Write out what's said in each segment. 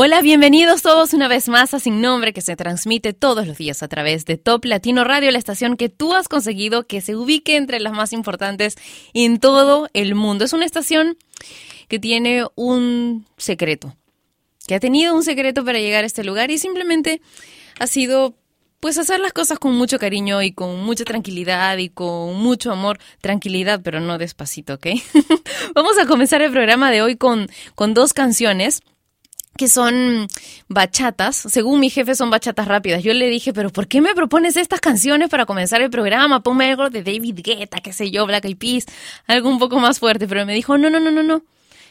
Hola, bienvenidos todos una vez más a Sin Nombre que se transmite todos los días a través de Top Latino Radio, la estación que tú has conseguido que se ubique entre las más importantes en todo el mundo. Es una estación que tiene un secreto, que ha tenido un secreto para llegar a este lugar y simplemente ha sido pues hacer las cosas con mucho cariño y con mucha tranquilidad y con mucho amor. Tranquilidad, pero no despacito, ¿ok? Vamos a comenzar el programa de hoy con, con dos canciones que son bachatas. Según mi jefe son bachatas rápidas. Yo le dije, pero ¿por qué me propones estas canciones para comenzar el programa? Ponme algo de David Guetta, qué sé yo, Black Eyed Peas, algo un poco más fuerte. Pero me dijo, no, no, no, no, no.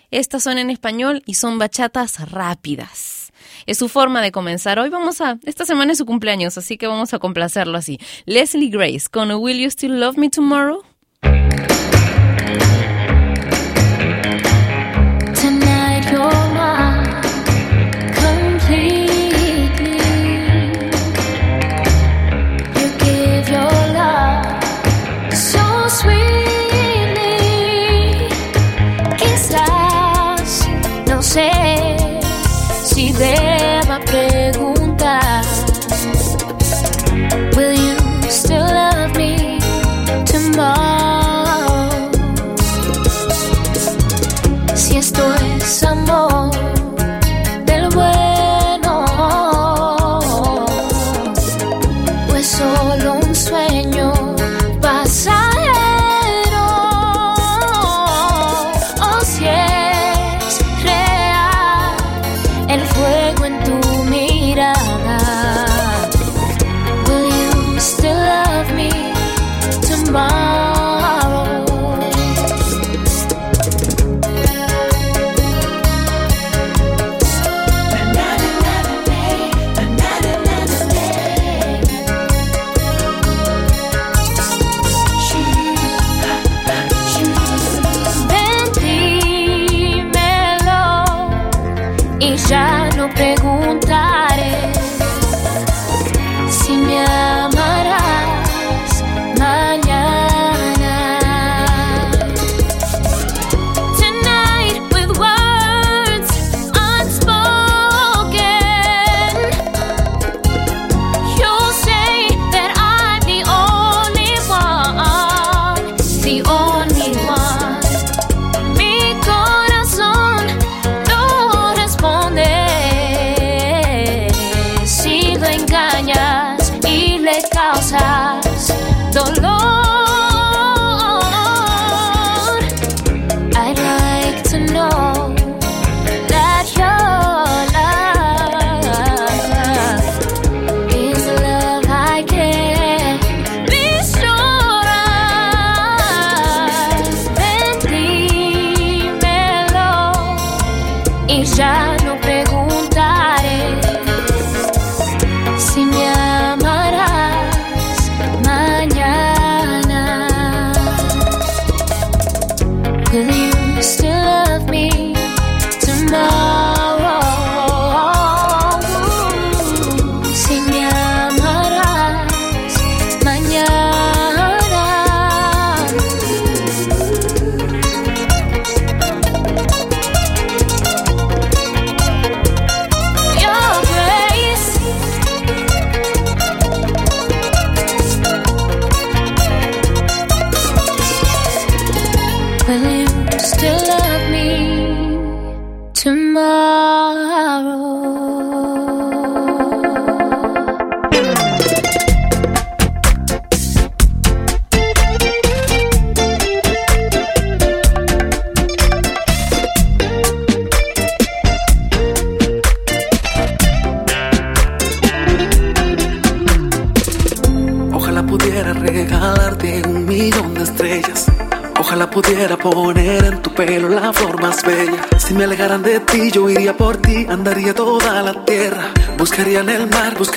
Estas son en español y son bachatas rápidas. Es su forma de comenzar. Hoy vamos a, esta semana es su cumpleaños, así que vamos a complacerlo así. Leslie Grace con Will You Still Love Me Tomorrow? Regalarte un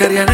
el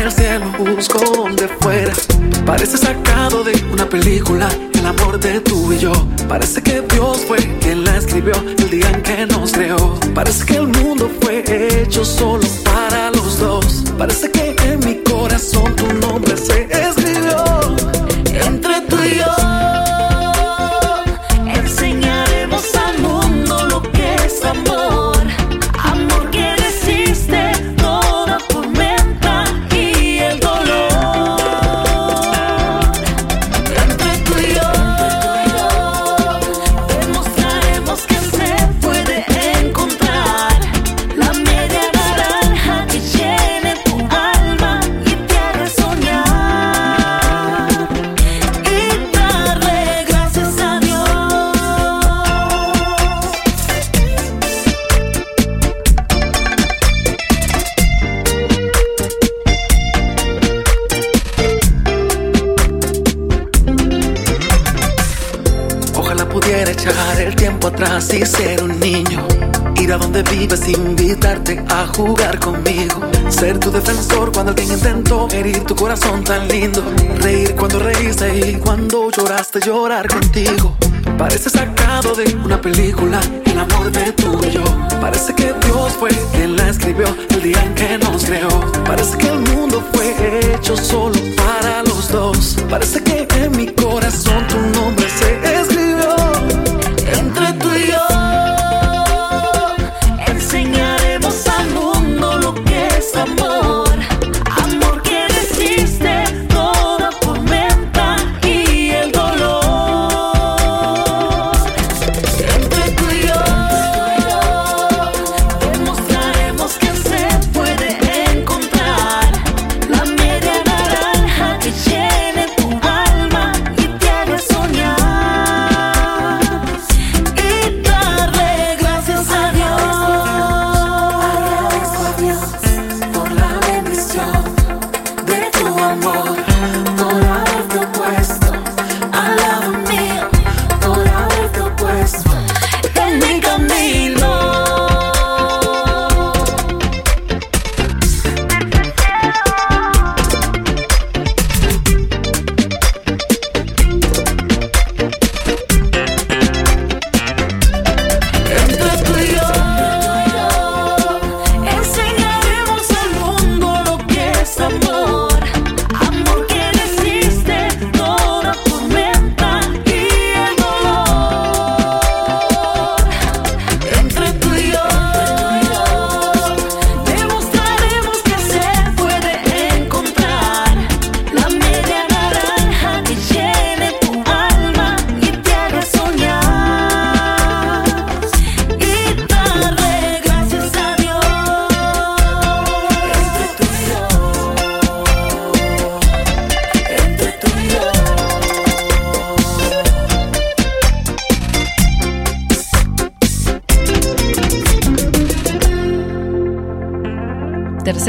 tan lindo. Reír cuando reíste y cuando lloraste, llorar contigo. Parece sacado de una película, el amor de tú y yo. Parece que Dios fue quien la escribió el día en que nos creó. Parece que el mundo fue hecho solo para los dos. Parece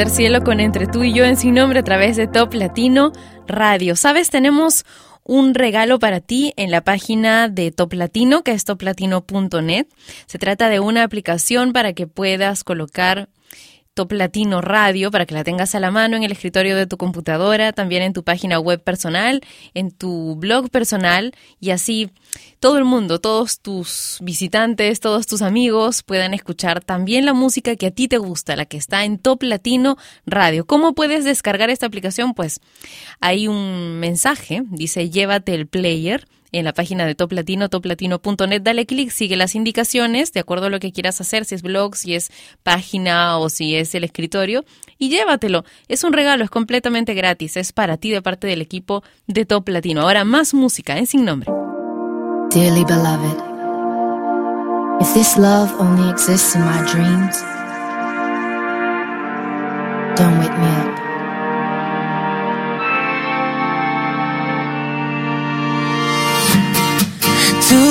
Cielo con Entre tú y yo en sin nombre a través de Top Latino Radio. Sabes, tenemos un regalo para ti en la página de Top Latino, que es toplatino.net. Se trata de una aplicación para que puedas colocar Top Latino Radio para que la tengas a la mano en el escritorio de tu computadora, también en tu página web personal, en tu blog personal y así todo el mundo, todos tus visitantes, todos tus amigos puedan escuchar también la música que a ti te gusta, la que está en Top Latino Radio. ¿Cómo puedes descargar esta aplicación? Pues hay un mensaje, dice llévate el player en la página de Top Latino, toplatino.net. Dale clic, sigue las indicaciones de acuerdo a lo que quieras hacer, si es blog, si es página o si es el escritorio, y llévatelo. Es un regalo, es completamente gratis, es para ti de parte del equipo de Top Latino. Ahora más música en Sin Nombre. Dearly beloved, if this love only exists in my dreams, don't wake me up.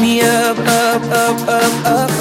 me up, up, up, up, up.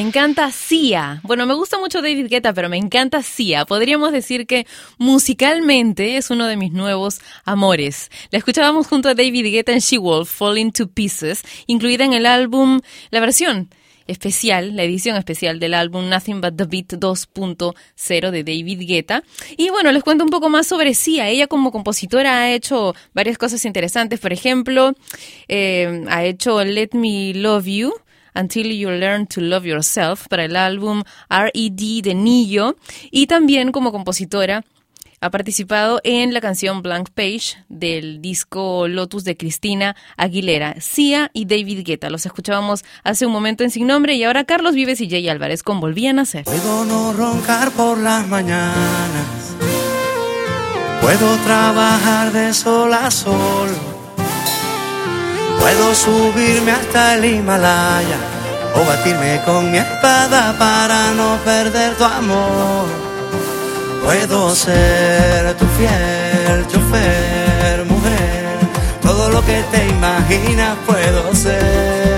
Encanta Sia. Bueno, me gusta mucho David Guetta, pero me encanta Sia. Podríamos decir que musicalmente es uno de mis nuevos amores. La escuchábamos junto a David Guetta en She-Wolf, Falling to Pieces, incluida en el álbum, la versión especial, la edición especial del álbum Nothing But the Beat 2.0 de David Guetta. Y bueno, les cuento un poco más sobre Sia. Ella como compositora ha hecho varias cosas interesantes. Por ejemplo, eh, ha hecho Let Me Love You. Until You Learn to Love Yourself para el álbum RED de Nillo y también como compositora ha participado en la canción Blank Page del disco Lotus de Cristina Aguilera, Sia y David Guetta. Los escuchábamos hace un momento en Sin Nombre y ahora Carlos Vives y Jay Álvarez con Volvían a ser. Puedo no roncar por las mañanas. Puedo trabajar de sol a sol. Puedo subirme hasta el Himalaya o batirme con mi espada para no perder tu amor. Puedo ser tu fiel chofer, mujer. Todo lo que te imaginas puedo ser.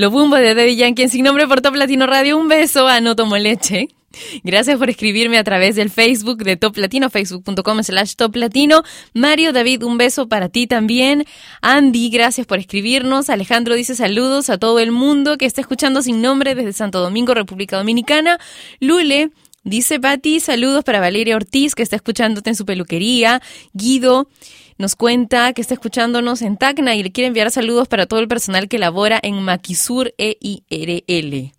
Lo Bumbo de Daddy Yankee Sin Nombre por Top Latino Radio. Un beso a No Tomo Leche. Gracias por escribirme a través del Facebook de Top Latino, facebook.com slash Top Latino. Mario David, un beso para ti también. Andy, gracias por escribirnos. Alejandro dice saludos a todo el mundo que está escuchando sin nombre desde Santo Domingo, República Dominicana. Lule, dice Patti, saludos para Valeria Ortiz que está escuchándote en su peluquería. Guido, nos cuenta que está escuchándonos en Tacna y le quiere enviar saludos para todo el personal que labora en Maquisur EIRL.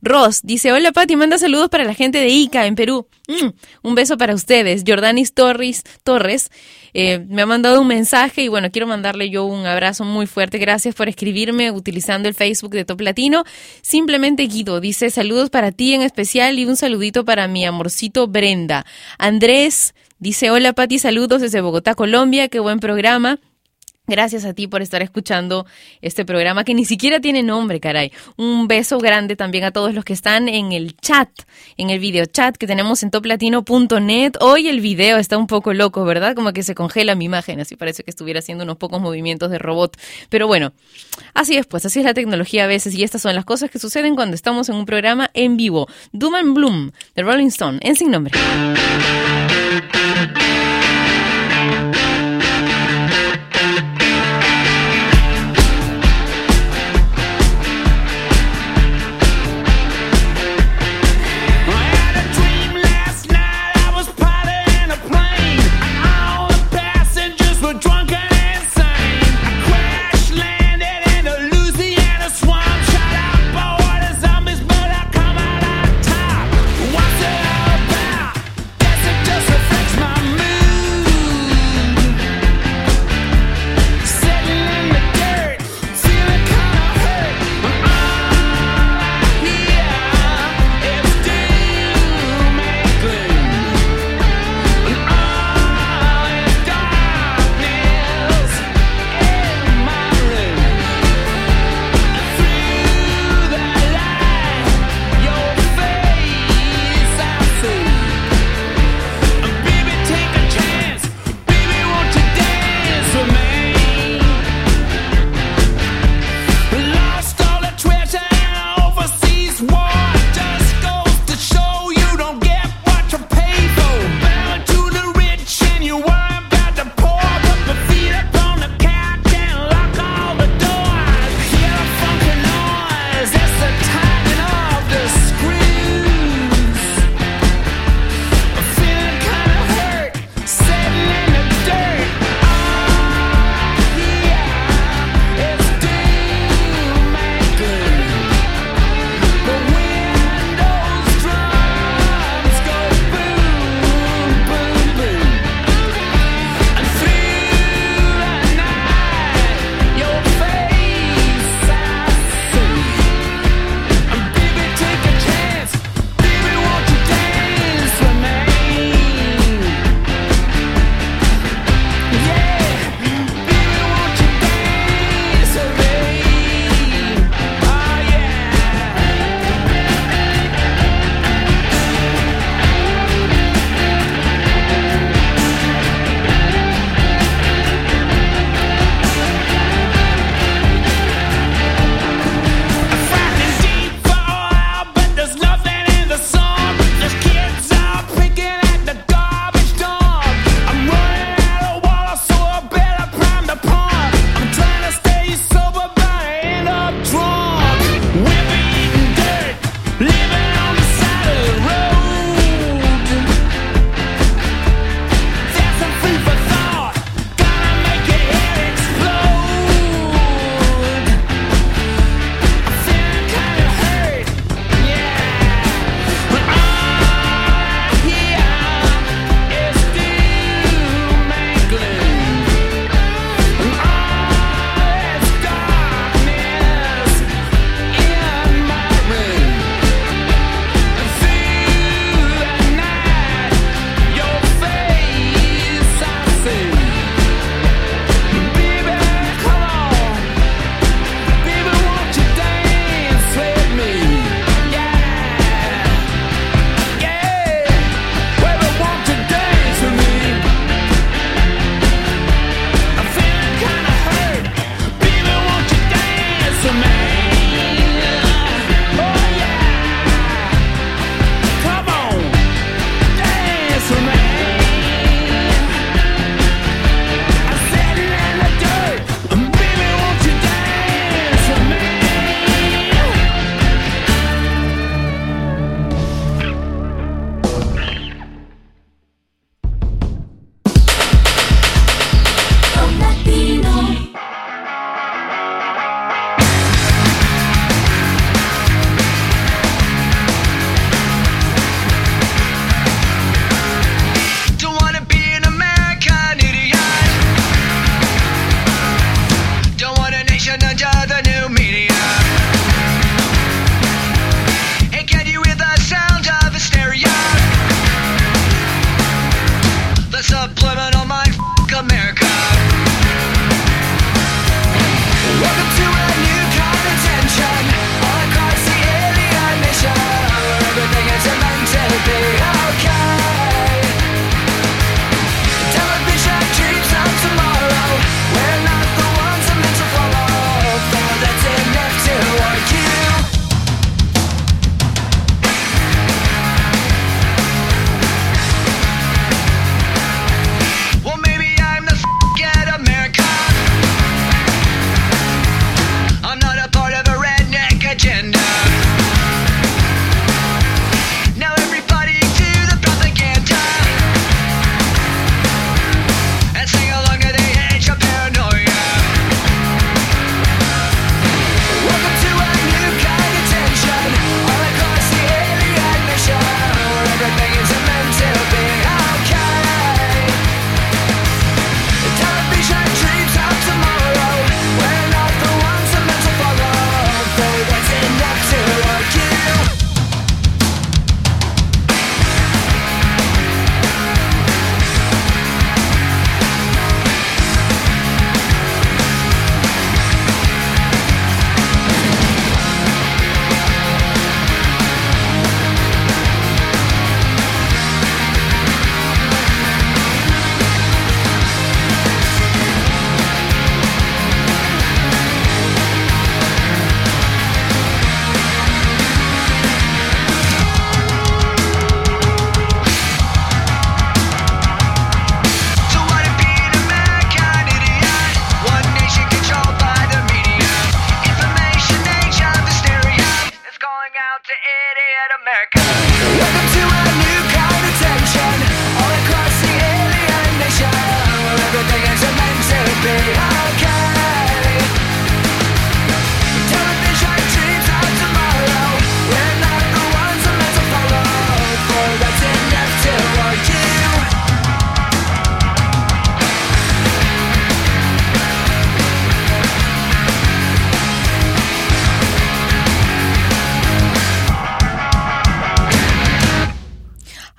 Ross dice, hola Pati, manda saludos para la gente de Ica en Perú. Mm, un beso para ustedes. Jordanis Torres, Torres eh, me ha mandado un mensaje y bueno, quiero mandarle yo un abrazo muy fuerte. Gracias por escribirme utilizando el Facebook de Top Latino. Simplemente Guido dice, saludos para ti en especial y un saludito para mi amorcito Brenda. Andrés dice, hola Pati, saludos desde Bogotá, Colombia, qué buen programa. Gracias a ti por estar escuchando este programa que ni siquiera tiene nombre, caray. Un beso grande también a todos los que están en el chat, en el video chat que tenemos en toplatino.net. Hoy el video está un poco loco, ¿verdad? Como que se congela mi imagen, así parece que estuviera haciendo unos pocos movimientos de robot. Pero bueno, así es, pues así es la tecnología a veces y estas son las cosas que suceden cuando estamos en un programa en vivo. Doom and Bloom de Rolling Stone, en sin nombre.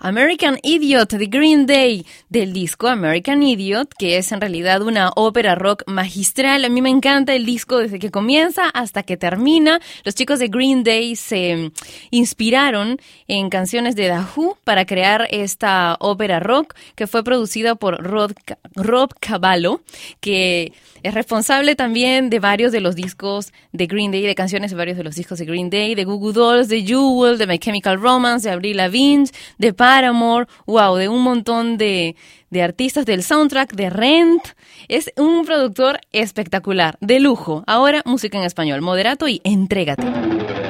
American Idiot de Green Day del disco American Idiot, que es en realidad una ópera rock magistral. A mí me encanta el disco desde que comienza hasta que termina. Los chicos de Green Day se inspiraron en canciones de Who para crear esta ópera rock que fue producida por Ca- Rob Cavallo, que es responsable también de varios de los discos de Green Day, de canciones de varios de los discos de Green Day, de Goo Goo Dolls, de Jewel, de My Chemical Romance, de Avril Lavigne, de Paramore, wow, de un montón de, de artistas del soundtrack de Rent. Es un productor espectacular, de lujo. Ahora música en español, moderato y entrégate.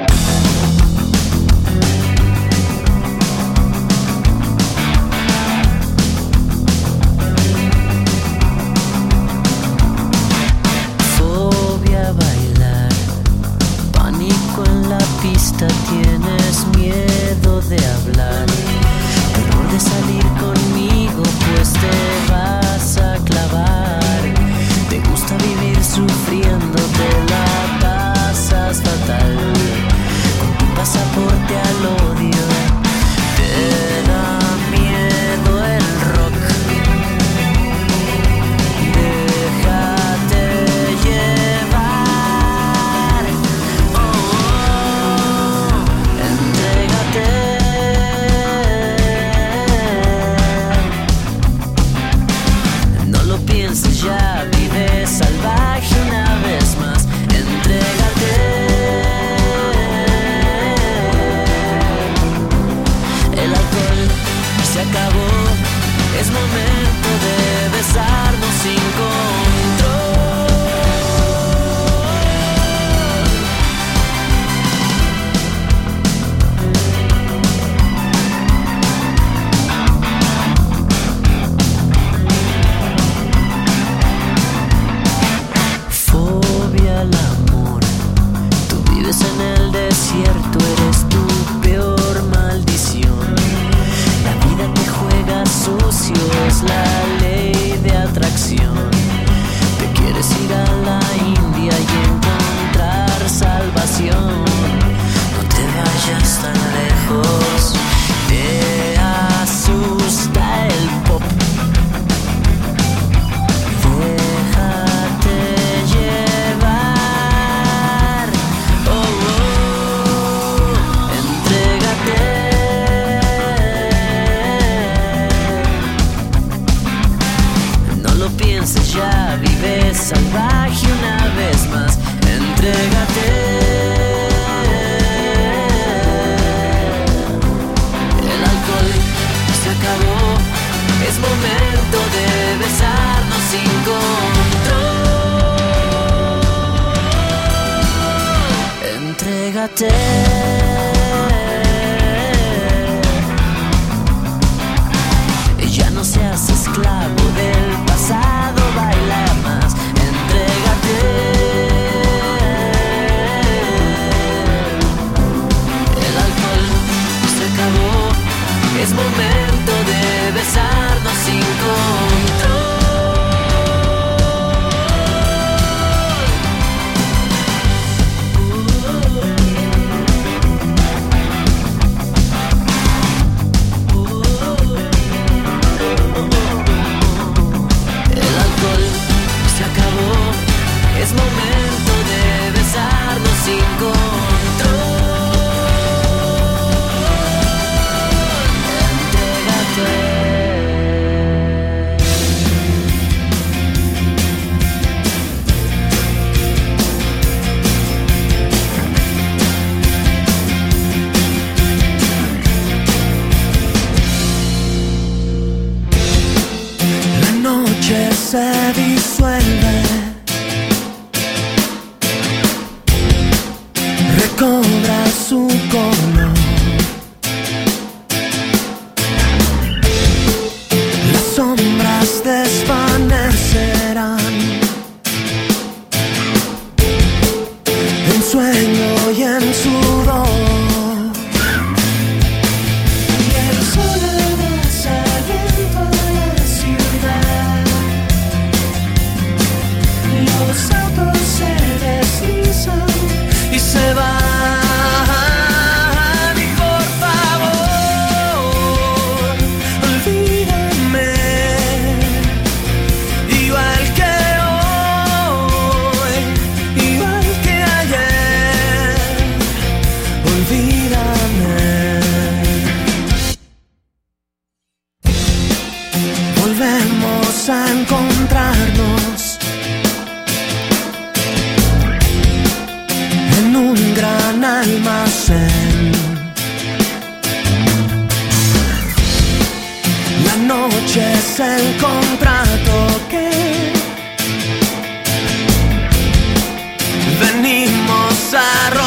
Venimos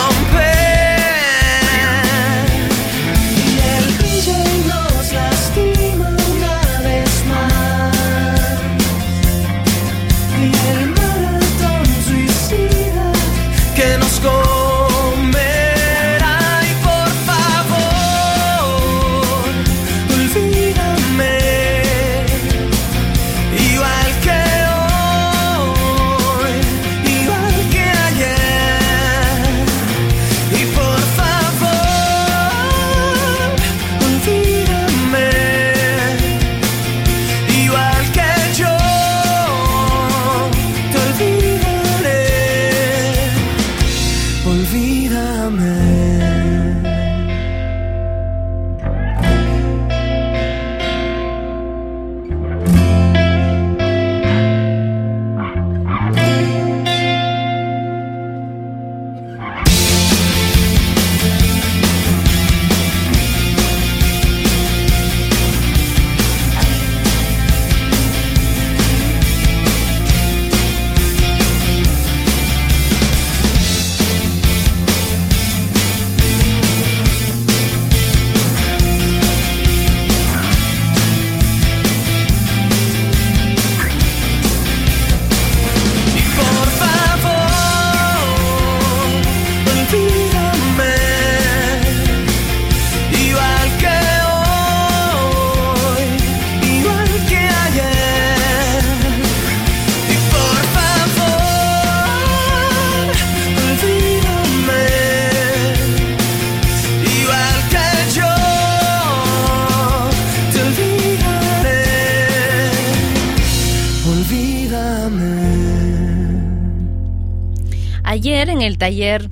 Ayer en el taller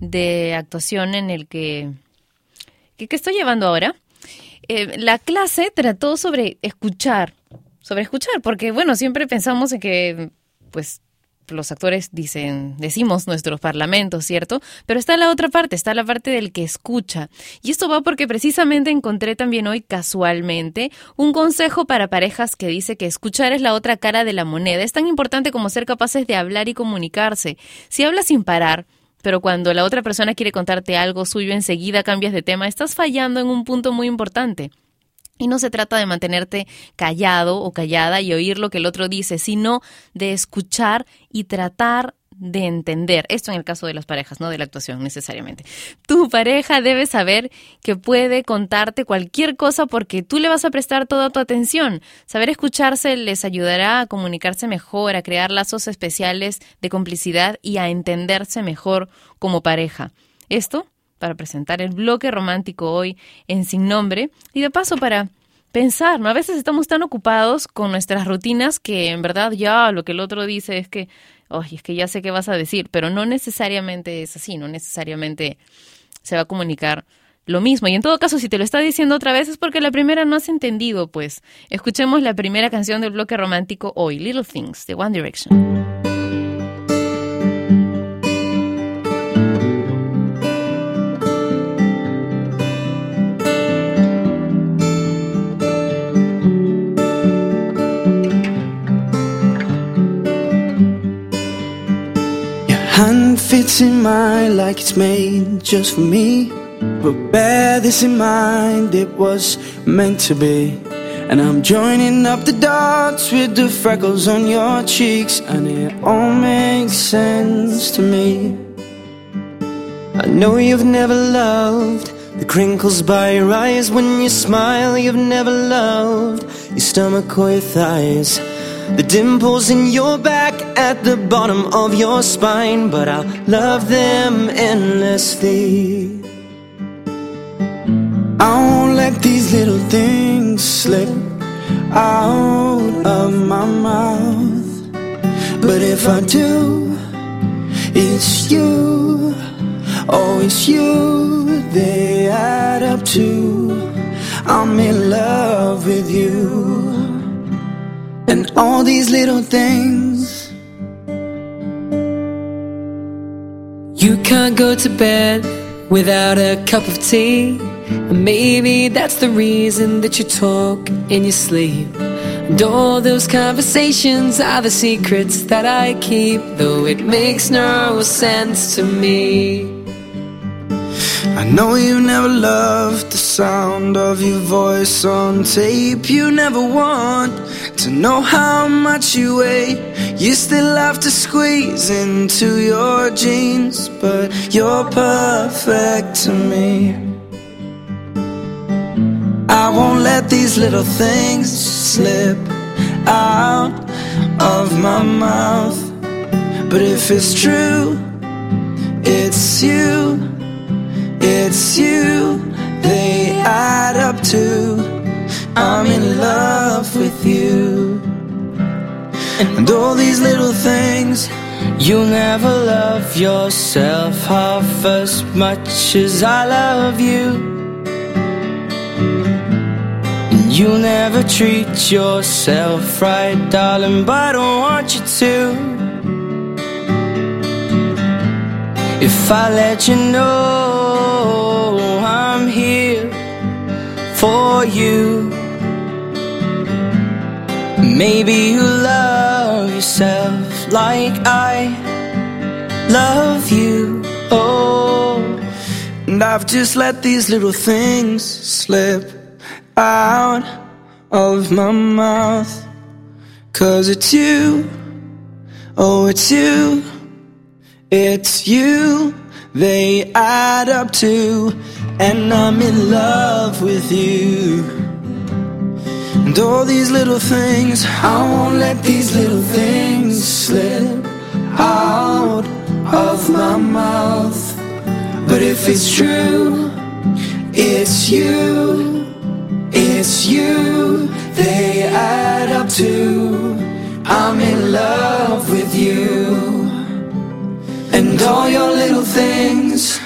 de actuación en el que, que, estoy llevando ahora, eh, la clase trató sobre escuchar, sobre escuchar, porque bueno, siempre pensamos en que pues los actores dicen, decimos nuestros parlamentos, ¿cierto? Pero está la otra parte, está la parte del que escucha. Y esto va porque precisamente encontré también hoy casualmente un consejo para parejas que dice que escuchar es la otra cara de la moneda. Es tan importante como ser capaces de hablar y comunicarse. Si hablas sin parar, pero cuando la otra persona quiere contarte algo suyo, enseguida cambias de tema, estás fallando en un punto muy importante. Y no se trata de mantenerte callado o callada y oír lo que el otro dice, sino de escuchar y tratar de entender. Esto en el caso de las parejas, no de la actuación necesariamente. Tu pareja debe saber que puede contarte cualquier cosa porque tú le vas a prestar toda tu atención. Saber escucharse les ayudará a comunicarse mejor, a crear lazos especiales de complicidad y a entenderse mejor como pareja. Esto para presentar el bloque romántico hoy en Sin Nombre y de paso para pensar, ¿no? A veces estamos tan ocupados con nuestras rutinas que en verdad ya lo que el otro dice es que, oye, es que ya sé qué vas a decir, pero no necesariamente es así, no necesariamente se va a comunicar lo mismo. Y en todo caso, si te lo está diciendo otra vez es porque la primera no has entendido, pues. Escuchemos la primera canción del bloque romántico hoy, Little Things, de One Direction. Fits in mine like it's made just for me. But bear this in mind, it was meant to be. And I'm joining up the dots with the freckles on your cheeks, and it all makes sense to me. I know you've never loved the crinkles by your eyes when you smile. You've never loved your stomach or your thighs. The dimples in your back at the bottom of your spine, but I'll love them endlessly. I won't let these little things slip out of my mouth. But if I do, it's you. Oh, it's you they add up to. I'm in love with you. And all these little things. You can't go to bed without a cup of tea. And maybe that's the reason that you talk in your sleep. And all those conversations are the secrets that I keep, though it makes no sense to me. I know you never loved the sound of your voice on tape. You never want to know how much you weigh. You still have to squeeze into your jeans, but you're perfect to me. I won't let these little things slip out of my mouth. But if it's true, it's you. It's you, they add up to I'm in love with you. And all these little things, You'll never love yourself half as much as I love you. You'll never treat yourself right, darling, but I don't want you to. If I let you know you, maybe you love yourself like I love you. Oh, and I've just let these little things slip out of my mouth. Cause it's you, oh, it's you. It's you, they add up to, and I'm in love with you. And all these little things, I won't let these little things slip out of my mouth. But if it's true, it's you, it's you, they add up to, I'm in love with you and all your little things.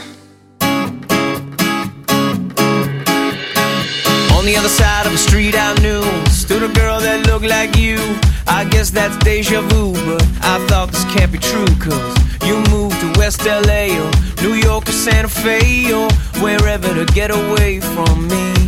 On the other side of the street I knew Stood a girl that looked like you I guess that's deja vu But I thought this can't be true Cause you moved to West LA Or New York or Santa Fe Or wherever to get away from me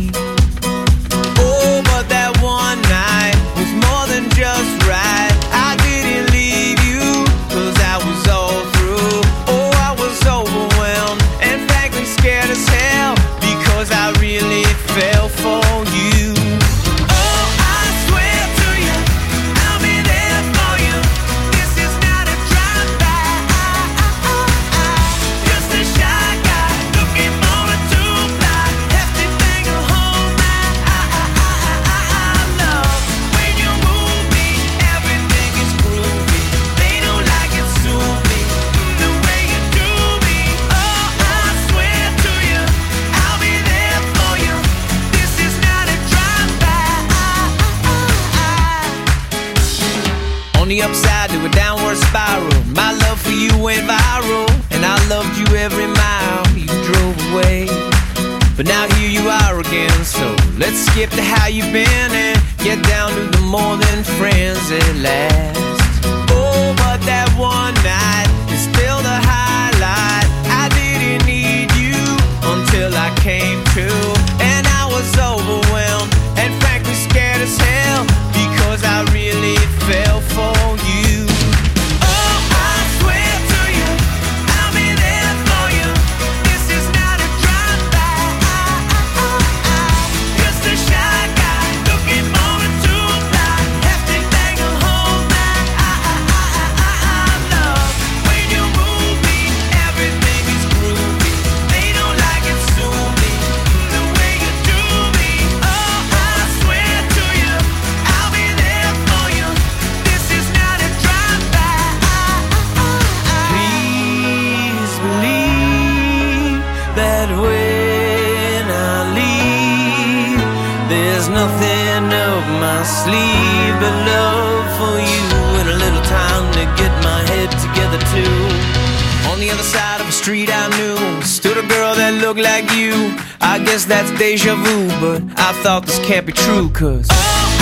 the other side of the street I knew. Stood a girl that looked like you. I guess that's deja vu But I thought this can't be true cause Just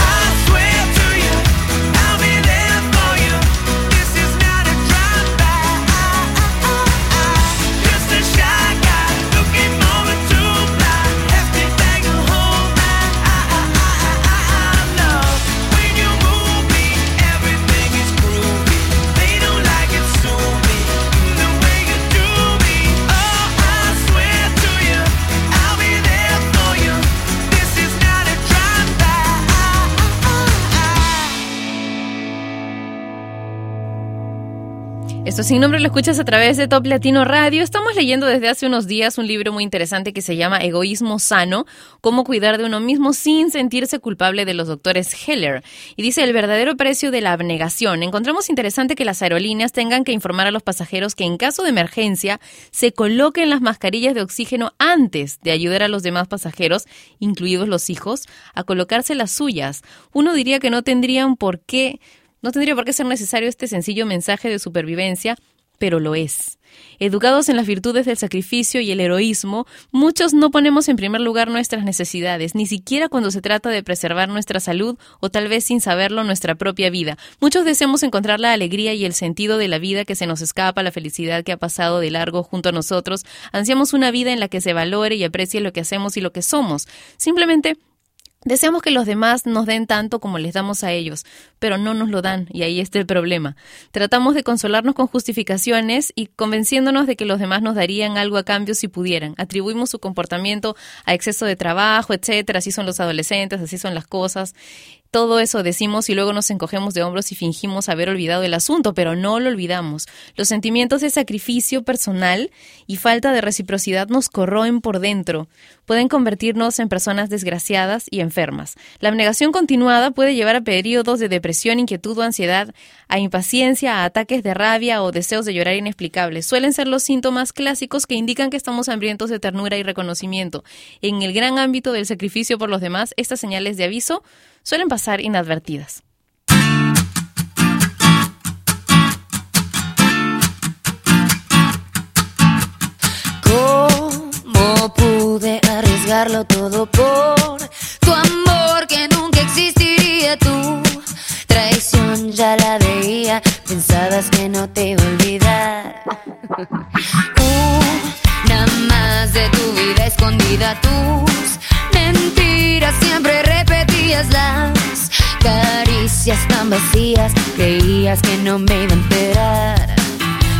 supuesto, sin nombre lo escuchas a través de Top Latino Radio. Estamos leyendo desde hace unos días un libro muy interesante que se llama Egoísmo Sano, cómo cuidar de uno mismo sin sentirse culpable de los doctores Heller. Y dice el verdadero precio de la abnegación. Encontramos interesante que las aerolíneas tengan que informar a los pasajeros que en caso de emergencia se coloquen las mascarillas de oxígeno antes de ayudar a los demás pasajeros, incluidos los hijos, a colocarse las suyas. Uno diría que no tendrían por qué no tendría por qué ser necesario este sencillo mensaje de supervivencia, pero lo es. Educados en las virtudes del sacrificio y el heroísmo, muchos no ponemos en primer lugar nuestras necesidades, ni siquiera cuando se trata de preservar nuestra salud o tal vez sin saberlo nuestra propia vida. Muchos deseamos encontrar la alegría y el sentido de la vida que se nos escapa, la felicidad que ha pasado de largo junto a nosotros. Ansiamos una vida en la que se valore y aprecie lo que hacemos y lo que somos. Simplemente Deseamos que los demás nos den tanto como les damos a ellos, pero no nos lo dan y ahí está el problema. Tratamos de consolarnos con justificaciones y convenciéndonos de que los demás nos darían algo a cambio si pudieran. Atribuimos su comportamiento a exceso de trabajo, etcétera, así son los adolescentes, así son las cosas. Todo eso decimos y luego nos encogemos de hombros y fingimos haber olvidado el asunto, pero no lo olvidamos. Los sentimientos de sacrificio personal y falta de reciprocidad nos corroen por dentro. Pueden convertirnos en personas desgraciadas y enfermas. La abnegación continuada puede llevar a periodos de depresión, inquietud o ansiedad, a impaciencia, a ataques de rabia o deseos de llorar inexplicables. Suelen ser los síntomas clásicos que indican que estamos hambrientos de ternura y reconocimiento. En el gran ámbito del sacrificio por los demás, estas señales de aviso suelen pasar inadvertidas. ¿Cómo pude arriesgarlo todo por tu amor que nunca existiría tú? Traición ya la veía, pensabas que no te iba a olvidar. Una más de tu vida escondida, tus mentiras caricias tan vacías, creías que no me iba a enterar.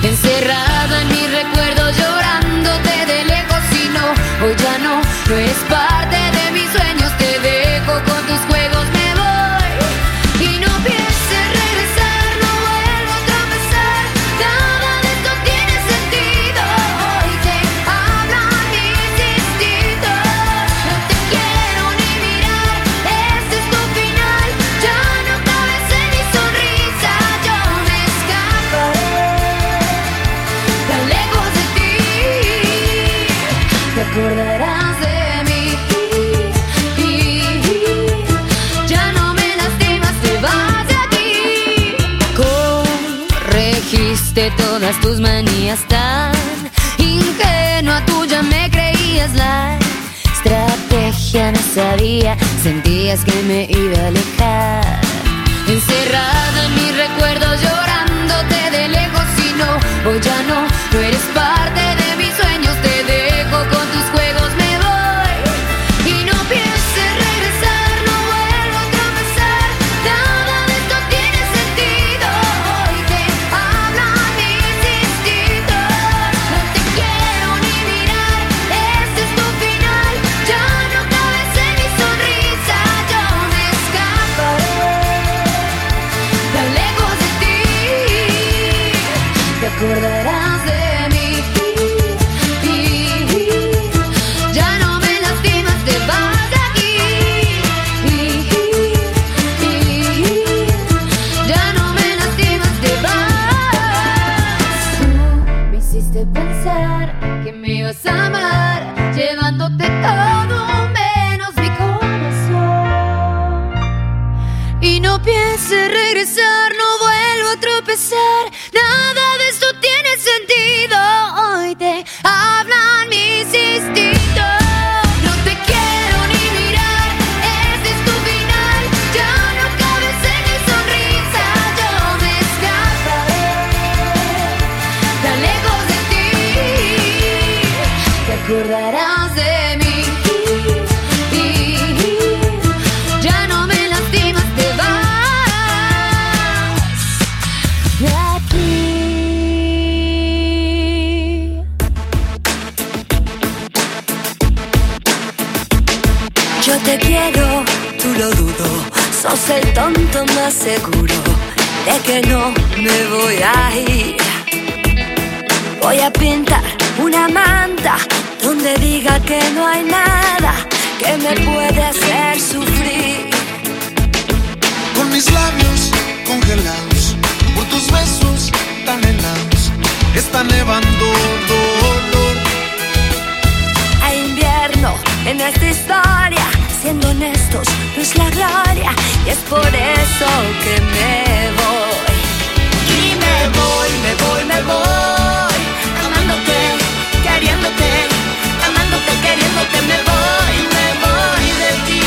Encerrado en mi recuerdo llorándote de lejos y no, hoy ya no, no eres parte Corregiste todas tus manías tan ingenua, tuya me creías la estrategia no sabía, sentías que me iba a alejar. Encerrada en mi recuerdo llorándote de lejos y no, hoy ya no, no eres parte de mis sueños, Yo te quiero, tú lo dudo. Sos el tonto más seguro de que no me voy a ir. Voy a pintar una manta donde diga que no hay nada que me puede hacer sufrir. Con mis labios congelados, por tus besos tan helados, está nevando dolor. Hay invierno en esta historia, siendo honestos, no es la gloria y es por eso que me voy. Y me voy, me voy, me voy, amándote, queriéndote, amándote, queriéndote, me voy, me voy de ti.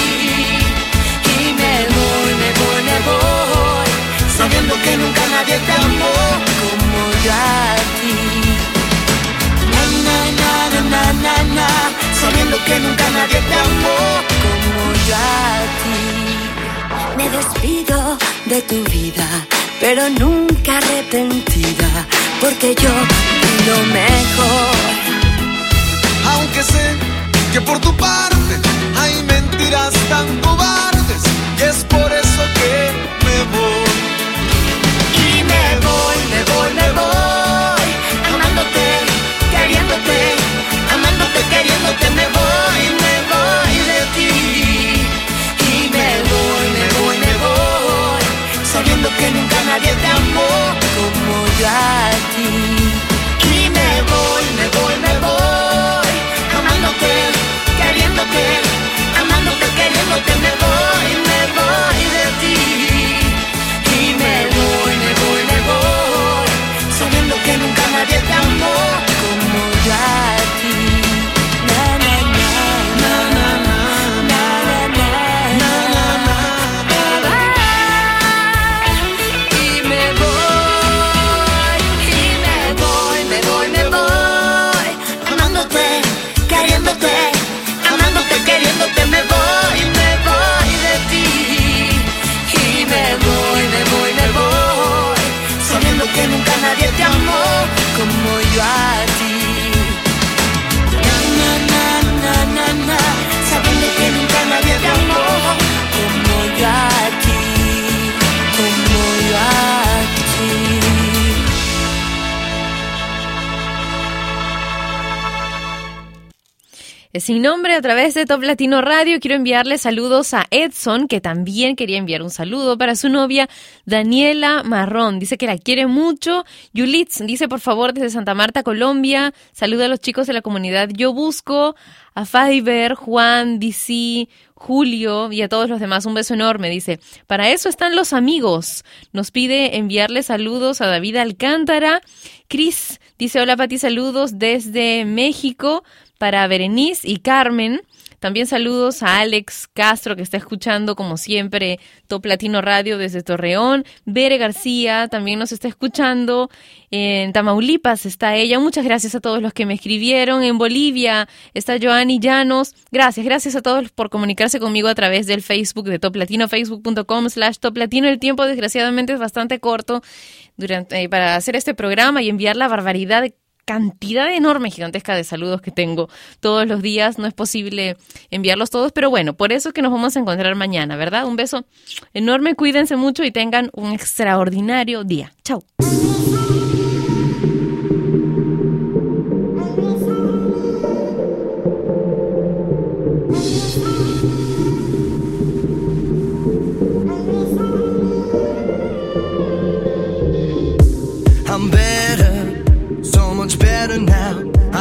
Y me voy, me voy, me voy, sabiendo que nunca nadie te amó como yo a ti. Na, na, na, na, na, na, sabiendo que nunca nadie te amó como yo a ti. Me despido de tu vida, pero nunca arrepentida, porque yo di lo mejor. Aunque sé que por tu parte hay mentiras tan cobardes, y es por eso que me voy. Sin nombre a través de Top Latino Radio quiero enviarle saludos a Edson, que también quería enviar un saludo para su novia Daniela Marrón. Dice que la quiere mucho. Yulitz dice por favor desde Santa Marta, Colombia. Saluda a los chicos de la comunidad Yo Busco, a Fiverr, Juan, DC, Julio y a todos los demás. Un beso enorme. Dice, para eso están los amigos. Nos pide enviarle saludos a David Alcántara. Cris dice, hola Pati, saludos desde México para Berenice y Carmen. También saludos a Alex Castro, que está escuchando, como siempre, Top Latino Radio desde Torreón. Bere García también nos está escuchando. En Tamaulipas está ella. Muchas gracias a todos los que me escribieron. En Bolivia está Joanny Llanos. Gracias, gracias a todos por comunicarse conmigo a través del Facebook de Top Latino, facebook.com slash Top Latino. El tiempo, desgraciadamente, es bastante corto durante, eh, para hacer este programa y enviar la barbaridad de cantidad enorme, gigantesca de saludos que tengo todos los días. No es posible enviarlos todos, pero bueno, por eso es que nos vamos a encontrar mañana, ¿verdad? Un beso enorme, cuídense mucho y tengan un extraordinario día. Chao.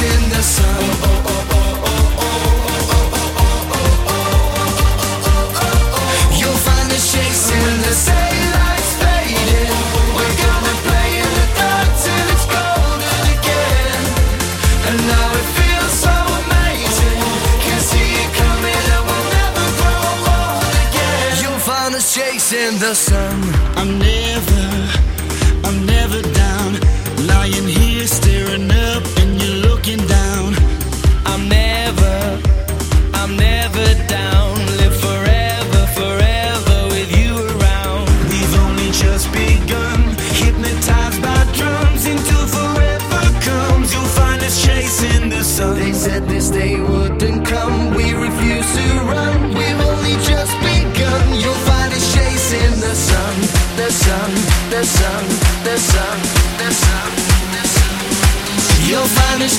in the sun. Oh, oh, oh. sun, the sun, the sun, the sun. You'll find it's